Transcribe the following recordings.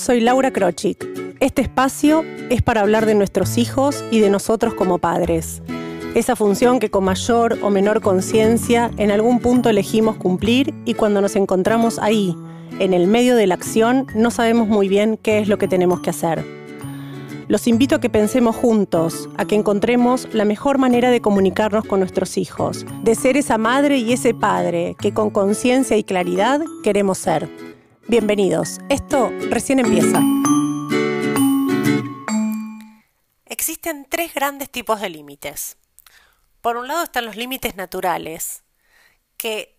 soy Laura Krochik. Este espacio es para hablar de nuestros hijos y de nosotros como padres. Esa función que con mayor o menor conciencia en algún punto elegimos cumplir y cuando nos encontramos ahí, en el medio de la acción, no sabemos muy bien qué es lo que tenemos que hacer. Los invito a que pensemos juntos, a que encontremos la mejor manera de comunicarnos con nuestros hijos, de ser esa madre y ese padre que con conciencia y claridad queremos ser. Bienvenidos, esto recién empieza. Existen tres grandes tipos de límites. Por un lado están los límites naturales, que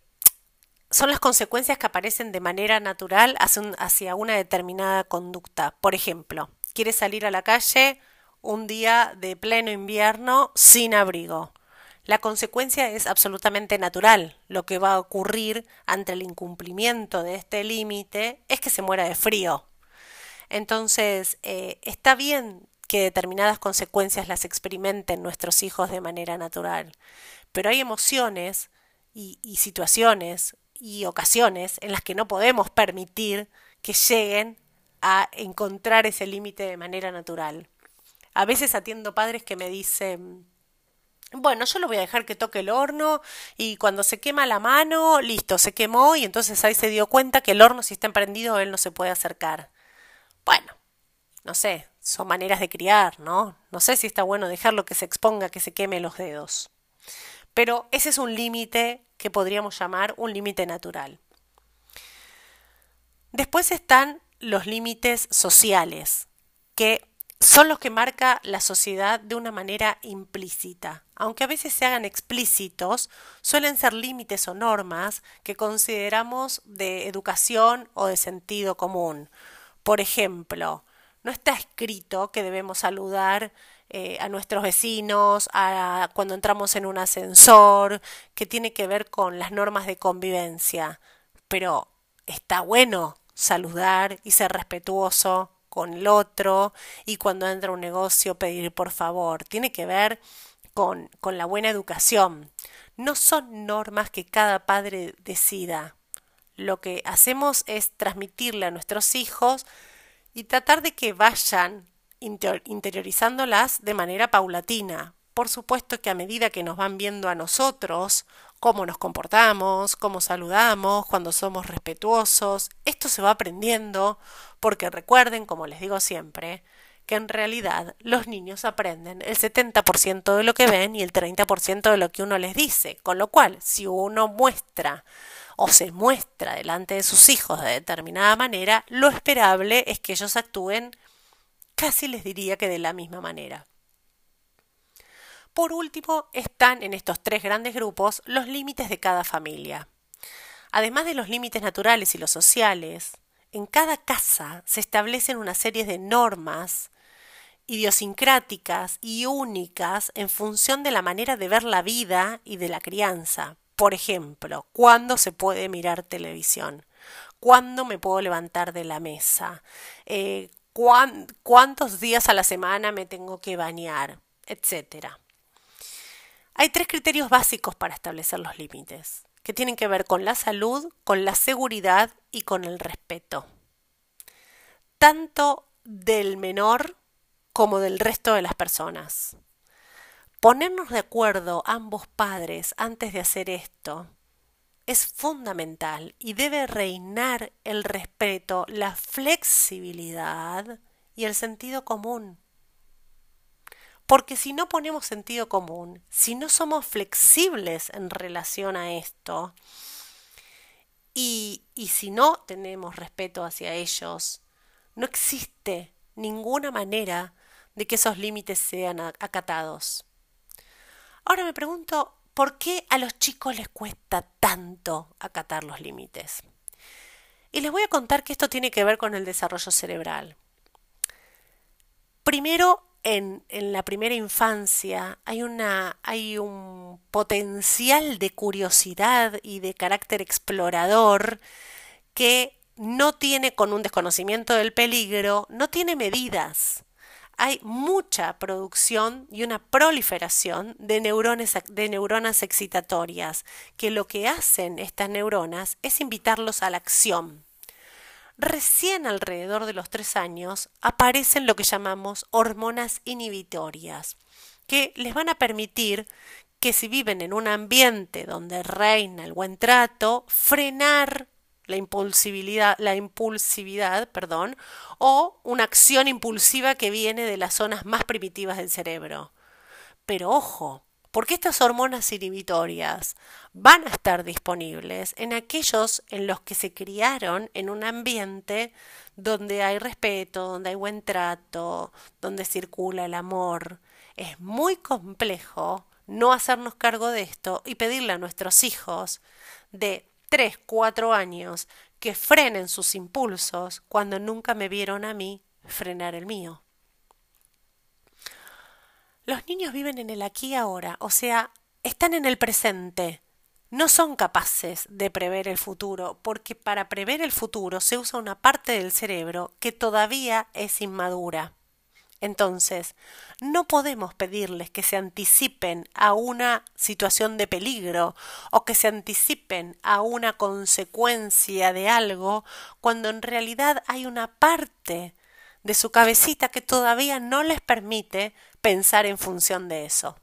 son las consecuencias que aparecen de manera natural hacia una determinada conducta. Por ejemplo, quieres salir a la calle un día de pleno invierno sin abrigo. La consecuencia es absolutamente natural. Lo que va a ocurrir ante el incumplimiento de este límite es que se muera de frío. Entonces, eh, está bien que determinadas consecuencias las experimenten nuestros hijos de manera natural, pero hay emociones y, y situaciones y ocasiones en las que no podemos permitir que lleguen a encontrar ese límite de manera natural. A veces atiendo padres que me dicen, bueno, yo lo voy a dejar que toque el horno y cuando se quema la mano, listo, se quemó y entonces ahí se dio cuenta que el horno si está emprendido él no se puede acercar. Bueno, no sé, son maneras de criar, ¿no? No sé si está bueno dejarlo que se exponga, que se queme los dedos. Pero ese es un límite que podríamos llamar un límite natural. Después están los límites sociales, que son los que marca la sociedad de una manera implícita. Aunque a veces se hagan explícitos, suelen ser límites o normas que consideramos de educación o de sentido común. Por ejemplo, no está escrito que debemos saludar eh, a nuestros vecinos, a, cuando entramos en un ascensor, que tiene que ver con las normas de convivencia. Pero está bueno saludar y ser respetuoso con el otro y cuando entra un negocio pedir por favor. Tiene que ver con, con la buena educación. No son normas que cada padre decida. Lo que hacemos es transmitirle a nuestros hijos y tratar de que vayan interiorizándolas de manera paulatina. Por supuesto que a medida que nos van viendo a nosotros, cómo nos comportamos, cómo saludamos, cuando somos respetuosos. Esto se va aprendiendo porque recuerden, como les digo siempre, que en realidad los niños aprenden el 70% de lo que ven y el 30% de lo que uno les dice. Con lo cual, si uno muestra o se muestra delante de sus hijos de determinada manera, lo esperable es que ellos actúen casi les diría que de la misma manera. Por último, están en estos tres grandes grupos los límites de cada familia. Además de los límites naturales y los sociales, en cada casa se establecen una serie de normas idiosincráticas y únicas en función de la manera de ver la vida y de la crianza. Por ejemplo, ¿cuándo se puede mirar televisión? ¿Cuándo me puedo levantar de la mesa? Eh, ¿Cuántos días a la semana me tengo que bañar? Etcétera. Hay tres criterios básicos para establecer los límites, que tienen que ver con la salud, con la seguridad y con el respeto. Tanto del menor como del resto de las personas. Ponernos de acuerdo ambos padres antes de hacer esto es fundamental y debe reinar el respeto, la flexibilidad y el sentido común. Porque si no ponemos sentido común, si no somos flexibles en relación a esto, y, y si no tenemos respeto hacia ellos, no existe ninguna manera de que esos límites sean acatados. Ahora me pregunto, ¿por qué a los chicos les cuesta tanto acatar los límites? Y les voy a contar que esto tiene que ver con el desarrollo cerebral. Primero, en, la primera infancia hay, una, hay un potencial de curiosidad y de carácter explorador que no tiene con un desconocimiento del peligro, no tiene medidas. Hay mucha producción y una proliferación de neuronas, de neuronas excitatorias, que lo que hacen estas neuronas es invitarlos a la acción. Recién alrededor de los tres años aparecen lo que llamamos hormonas inhibitorias, que les van a permitir que si viven en un ambiente donde reina el buen trato, frenar la impulsividad, la impulsividad, perdón, o una acción impulsiva que viene de las zonas más primitivas del cerebro. Pero ojo, porque estas hormonas inhibitorias van a estar disponibles en aquellos en los que se criaron en un ambiente donde hay respeto, donde hay buen trato, donde circula el amor. Es muy complejo no hacernos cargo de esto y pedirle a nuestros hijos de 3, 4 años que frenen sus impulsos cuando nunca me vieron a mí frenar el mío. Los niños viven en el aquí y ahora, o sea, están en el presente. No son capaces de prever el futuro, porque para prever el futuro se usa una parte del cerebro que todavía es inmadura. Entonces, no podemos pedirles que se anticipen a una situación de peligro o que se anticipen a una consecuencia de algo cuando en realidad hay una parte de su cabecita que todavía no les permite pensar en función de eso.